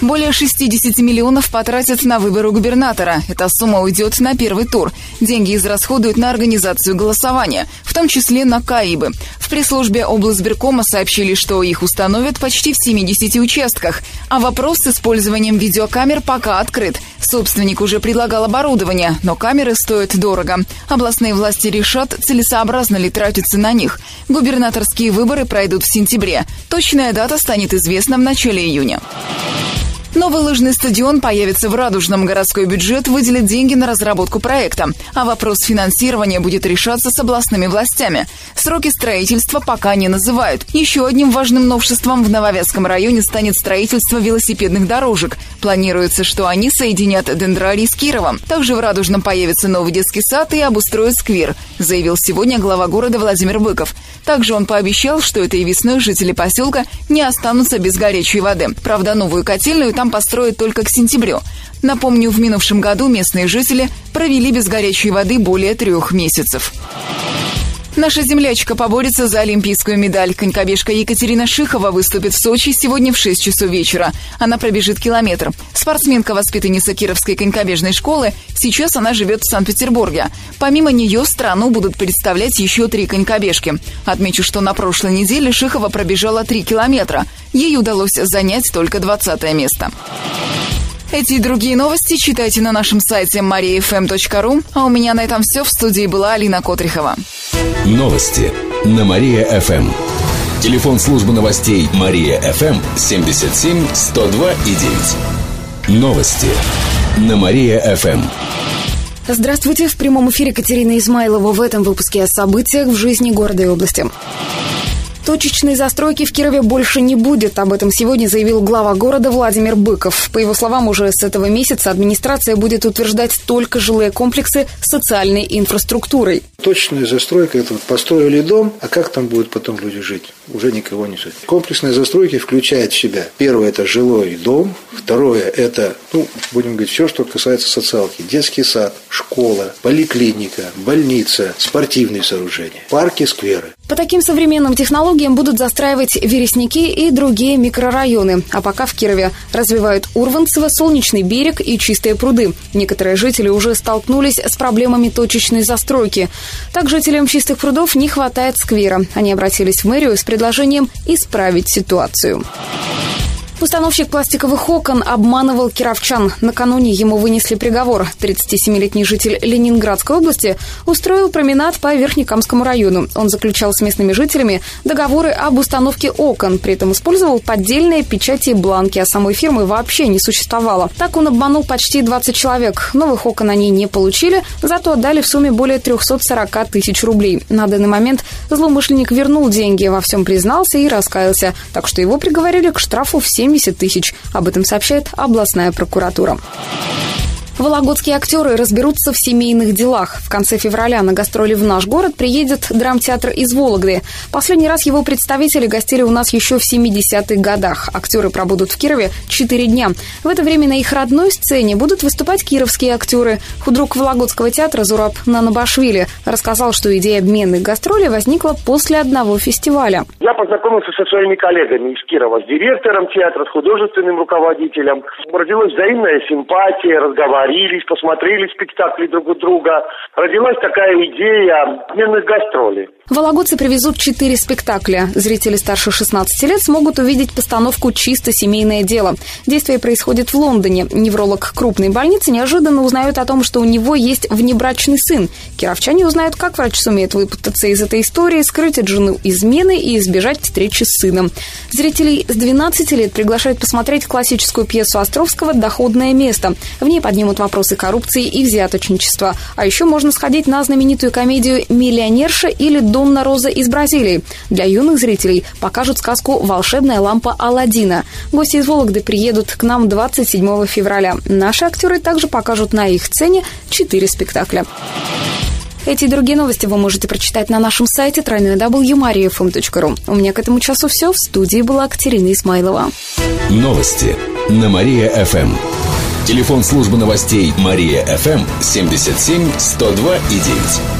Более 60 миллионов потратят на выборы губернатора. Эта сумма уйдет на первый тур. Деньги израсходуют на организацию голосования, в том числе на КАИБы. В пресс-службе облсберкома сообщили, что их установят почти в 70 участках. А вопрос с использованием видеокамер пока открыт. Собственник уже предлагал оборудование, но камеры стоят дорого. Областные власти решат, целесообразно ли тратиться на них. Губернаторские выборы пройдут в сентябре. Точная дата станет известна в начале июня. Новый лыжный стадион появится в Радужном. Городской бюджет выделит деньги на разработку проекта. А вопрос финансирования будет решаться с областными властями. Сроки строительства пока не называют. Еще одним важным новшеством в Нововятском районе станет строительство велосипедных дорожек. Планируется, что они соединят Дендрарий с Кировом. Также в Радужном появится новый детский сад и обустроят сквер, заявил сегодня глава города Владимир Быков. Также он пообещал, что этой весной жители поселка не останутся без горячей воды. Правда, новую котельную там построят только к сентябрю. Напомню, в минувшем году местные жители провели без горячей воды более трех месяцев. Наша землячка поборется за олимпийскую медаль. Конькобежка Екатерина Шихова выступит в Сочи сегодня в 6 часов вечера. Она пробежит километр. Спортсменка-воспитанница Кировской конькобежной школы. Сейчас она живет в Санкт-Петербурге. Помимо нее страну будут представлять еще три конькобежки. Отмечу, что на прошлой неделе Шихова пробежала 3 километра. Ей удалось занять только 20 место. Эти и другие новости читайте на нашем сайте mariafm.ru. А у меня на этом все. В студии была Алина Котрихова. Новости на Мария-ФМ. Телефон службы новостей Мария-ФМ 77 102 и 9. Новости на Мария-ФМ. Здравствуйте, в прямом эфире Катерина Измайлова в этом выпуске о событиях в жизни города и области. Точечной застройки в Кирове больше не будет. Об этом сегодня заявил глава города Владимир Быков. По его словам, уже с этого месяца администрация будет утверждать только жилые комплексы с социальной инфраструктурой. Точечная застройка – это вот построили дом, а как там будут потом люди жить? Уже никого не жить. Комплексная застройка включает в себя. Первое – это жилой дом. Второе – это, ну, будем говорить, все, что касается социалки. Детский сад, школа, поликлиника, больница, спортивные сооружения, парки, скверы. По таким современным технологиям будут застраивать Вересники и другие микрорайоны. А пока в Кирове развивают Урванцево, Солнечный берег и Чистые пруды. Некоторые жители уже столкнулись с проблемами точечной застройки. Так жителям Чистых прудов не хватает сквера. Они обратились в мэрию с предложением исправить ситуацию. Установщик пластиковых окон обманывал кировчан. Накануне ему вынесли приговор. 37-летний житель Ленинградской области устроил променад по Верхнекамскому району. Он заключал с местными жителями договоры об установке окон. При этом использовал поддельные печати и бланки, а самой фирмы вообще не существовало. Так он обманул почти 20 человек. Новых окон они не получили, зато отдали в сумме более 340 тысяч рублей. На данный момент злоумышленник вернул деньги, во всем признался и раскаялся. Так что его приговорили к штрафу в 7 70 тысяч. Об этом сообщает областная прокуратура. Вологодские актеры разберутся в семейных делах. В конце февраля на гастроли в наш город приедет драмтеатр из Вологды. Последний раз его представители гостили у нас еще в 70-х годах. Актеры пробудут в Кирове 4 дня. В это время на их родной сцене будут выступать кировские актеры. Худрук Вологодского театра Зураб Нанабашвили рассказал, что идея обменных гастролей возникла после одного фестиваля. Я познакомился со своими коллегами из Кирова, с директором театра, с художественным руководителем. Родилась взаимная симпатия, разговаривание договорились, посмотрели спектакли друг у друга. Родилась такая идея обменных гастролей. Вологодцы привезут четыре спектакля. Зрители старше 16 лет смогут увидеть постановку «Чисто семейное дело». Действие происходит в Лондоне. Невролог крупной больницы неожиданно узнает о том, что у него есть внебрачный сын. Кировчане узнают, как врач сумеет выпутаться из этой истории, скрыть от жены измены и избежать встречи с сыном. Зрителей с 12 лет приглашают посмотреть классическую пьесу Островского «Доходное место». В ней поднимут вопросы коррупции и взяточничества. А еще можно сходить на знаменитую комедию «Миллионерша» или «Дом Донна Роза из Бразилии. Для юных зрителей покажут сказку «Волшебная лампа Алладина». Гости из Вологды приедут к нам 27 февраля. Наши актеры также покажут на их сцене четыре спектакля. Эти и другие новости вы можете прочитать на нашем сайте www.mariafm.ru. У меня к этому часу все. В студии была Катерина Исмайлова. Новости на Мария-ФМ. Телефон службы новостей Мария ФМ 77 102 и 9.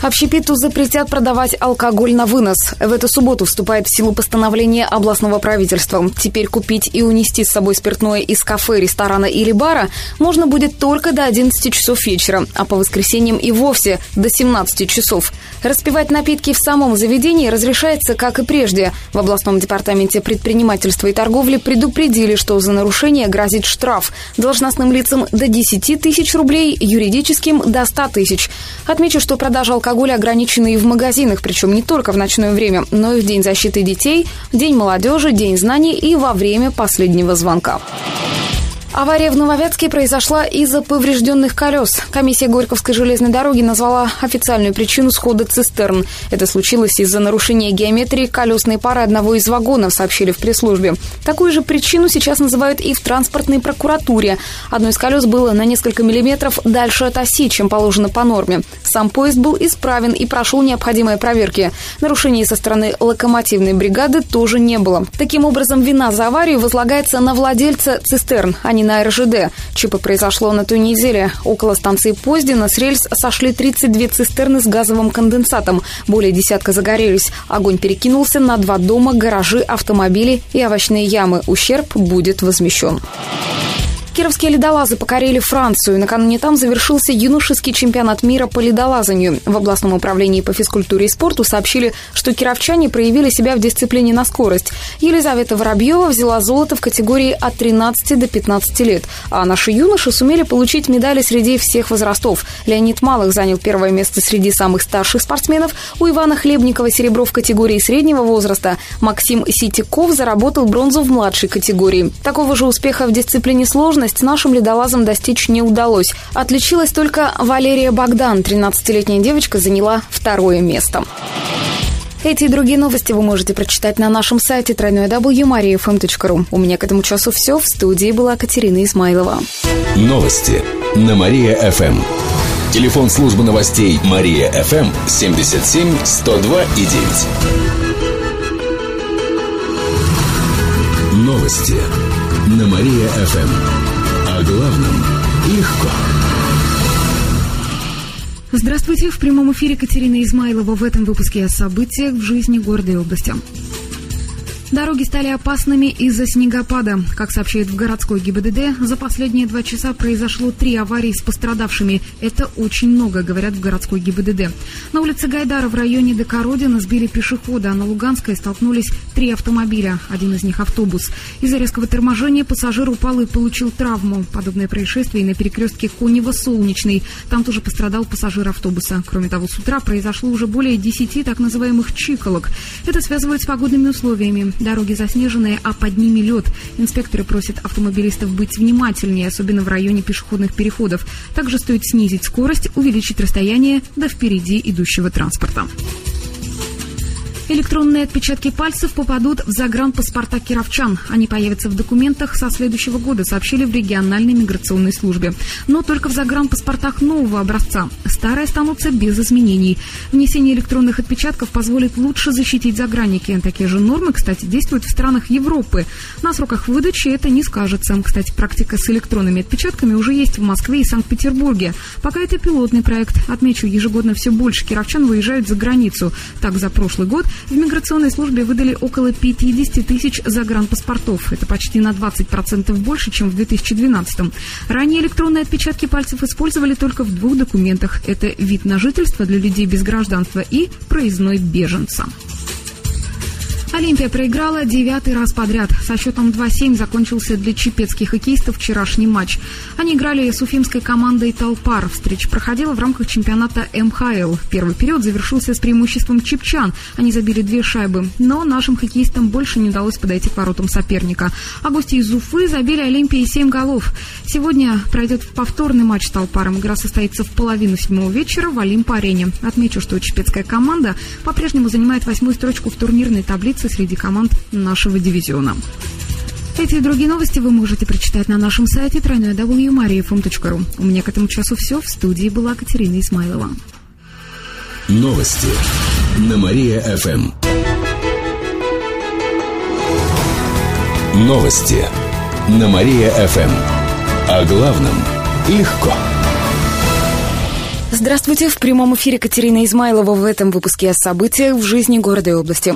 Общепиту запретят продавать алкоголь на вынос. В эту субботу вступает в силу постановление областного правительства. Теперь купить и унести с собой спиртное из кафе, ресторана или бара можно будет только до 11 часов вечера, а по воскресеньям и вовсе до 17 часов. Распивать напитки в самом заведении разрешается, как и прежде. В областном департаменте предпринимательства и торговли предупредили, что за нарушение грозит штраф. Должностным лицам до 10 тысяч рублей, юридическим до 100 тысяч. Отмечу, что продажа алкоголя алкоголя ограничены и в магазинах, причем не только в ночное время, но и в День защиты детей, День молодежи, День знаний и во время последнего звонка. Авария в Нововятске произошла из-за поврежденных колес. Комиссия Горьковской железной дороги назвала официальную причину схода цистерн. Это случилось из-за нарушения геометрии колесной пары одного из вагонов, сообщили в пресс-службе. Такую же причину сейчас называют и в транспортной прокуратуре. Одно из колес было на несколько миллиметров дальше от оси, чем положено по норме. Сам поезд был исправен и прошел необходимые проверки. Нарушений со стороны локомотивной бригады тоже не было. Таким образом, вина за аварию возлагается на владельца цистерн, а не на РЖД. ЧП произошло на той неделе. Около станции Поздина с рельс сошли 32 цистерны с газовым конденсатом. Более десятка загорелись. Огонь перекинулся на два дома, гаражи, автомобили и овощные ямы. Ущерб будет возмещен. Кировские ледолазы покорили Францию. Накануне там завершился юношеский чемпионат мира по ледолазанию. В областном управлении по физкультуре и спорту сообщили, что кировчане проявили себя в дисциплине на скорость. Елизавета Воробьева взяла золото в категории от 13 до 15 лет, а наши юноши сумели получить медали среди всех возрастов. Леонид Малых занял первое место среди самых старших спортсменов. У Ивана Хлебникова серебро в категории среднего возраста. Максим Ситиков заработал бронзу в младшей категории. Такого же успеха в дисциплине сложность скорость нашим ледолазам достичь не удалось. Отличилась только Валерия Богдан. 13-летняя девочка заняла второе место. Эти и другие новости вы можете прочитать на нашем сайте www.mariafm.ru. У меня к этому часу все. В студии была Катерина Измайлова. Новости на Мария-ФМ. Телефон службы новостей Мария-ФМ 77 102 и 9. Новости на Мария-ФМ. О главном легко. Здравствуйте. В прямом эфире Катерина Измайлова в этом выпуске о событиях в жизни города и области. Дороги стали опасными из-за снегопада. Как сообщает в городской ГИБДД, за последние два часа произошло три аварии с пострадавшими. Это очень много, говорят в городской ГИБДД. На улице Гайдара в районе Декородина сбили пешехода, а на Луганской столкнулись три автомобиля, один из них автобус. Из-за резкого торможения пассажир упал и получил травму. Подобное происшествие на перекрестке Конева-Солнечный. Там тоже пострадал пассажир автобуса. Кроме того, с утра произошло уже более десяти так называемых чиколок. Это связывают с погодными условиями. Дороги заснеженные, а под ними лед. Инспекторы просят автомобилистов быть внимательнее, особенно в районе пешеходных переходов. Также стоит снизить скорость, увеличить расстояние до впереди идущего транспорта. Электронные отпечатки пальцев попадут в загранпаспорта кировчан. Они появятся в документах со следующего года, сообщили в региональной миграционной службе. Но только в загранпаспортах нового образца. Старые останутся без изменений. Внесение электронных отпечатков позволит лучше защитить загранники. Такие же нормы, кстати, действуют в странах Европы. На сроках выдачи это не скажется. Кстати, практика с электронными отпечатками уже есть в Москве и Санкт-Петербурге. Пока это пилотный проект. Отмечу, ежегодно все больше кировчан выезжают за границу. Так, за прошлый год в миграционной службе выдали около 50 тысяч загранпаспортов. Это почти на 20% больше, чем в 2012 -м. Ранее электронные отпечатки пальцев использовали только в двух документах. Это вид на жительство для людей без гражданства и проездной беженца. Олимпия проиграла девятый раз подряд. Со счетом 2-7 закончился для чепецких хоккеистов вчерашний матч. Они играли с уфимской командой «Толпар». Встреча проходила в рамках чемпионата МХЛ. Первый период завершился с преимуществом чепчан. Они забили две шайбы. Но нашим хоккеистам больше не удалось подойти к воротам соперника. А гости из Уфы забили Олимпии 7 голов. Сегодня пройдет повторный матч с «Толпаром». Игра состоится в половину седьмого вечера в Олимп-арене. Отмечу, что чепецкая команда по-прежнему занимает восьмую строчку в турнирной таблице среди команд нашего дивизиона. Эти Эти и другие новости вы можете прочитать на нашем сайте www.mariafm.ru. У меня к этому часу все. В студии была Катерина Исмайлова. Новости на Мария-ФМ. Новости на Мария-ФМ. О главном легко. Здравствуйте. В прямом эфире Катерина Измайлова в этом выпуске о событиях в жизни города и области.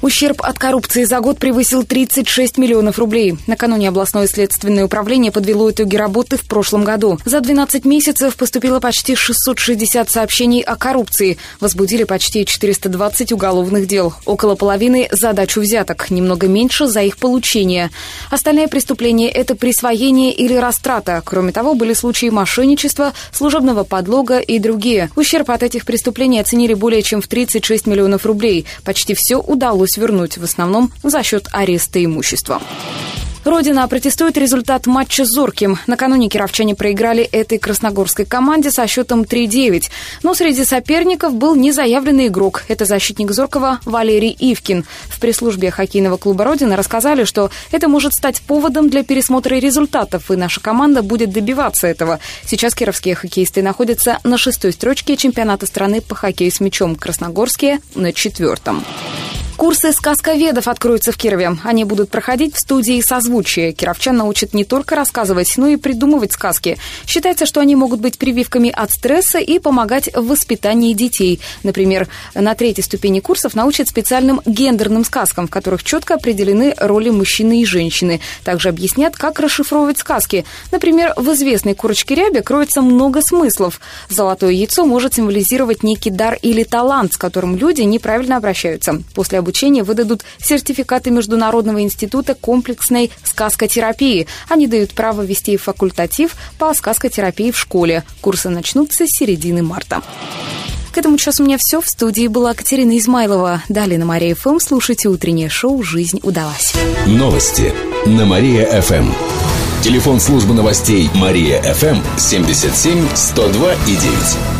Ущерб от коррупции за год превысил 36 миллионов рублей. Накануне областное следственное управление подвело итоги работы в прошлом году. За 12 месяцев поступило почти 660 сообщений о коррупции. Возбудили почти 420 уголовных дел. Около половины – задачу взяток, немного меньше за их получение. Остальные преступления – это присвоение или растрата. Кроме того, были случаи мошенничества, служебного подлога и другие. Ущерб от этих преступлений оценили более чем в 36 миллионов рублей. Почти все удалось вернуть, в основном за счет ареста имущества. Родина протестует результат матча с Зорким. Накануне кировчане проиграли этой красногорской команде со счетом 3-9. Но среди соперников был незаявленный игрок. Это защитник Зоркова Валерий Ивкин. В пресс-службе хоккейного клуба «Родина» рассказали, что это может стать поводом для пересмотра результатов, и наша команда будет добиваться этого. Сейчас кировские хоккеисты находятся на шестой строчке чемпионата страны по хоккею с мячом. Красногорские на четвертом. Курсы сказковедов откроются в Кирове. Они будут проходить в студии созвучия. Кировчан научат не только рассказывать, но и придумывать сказки. Считается, что они могут быть прививками от стресса и помогать в воспитании детей. Например, на третьей ступени курсов научат специальным гендерным сказкам, в которых четко определены роли мужчины и женщины. Также объяснят, как расшифровывать сказки. Например, в известной курочке рябе кроется много смыслов. Золотое яйцо может символизировать некий дар или талант, с которым люди неправильно обращаются. После обучения выдадут сертификаты Международного института комплексной сказкотерапии. Они дают право вести факультатив по сказкотерапии в школе. Курсы начнутся с середины марта. К этому часу у меня все. В студии была Катерина Измайлова. Далее на Мария ФМ слушайте утреннее шоу «Жизнь удалась». Новости на Мария ФМ. Телефон службы новостей Мария ФМ 77 102 и 9.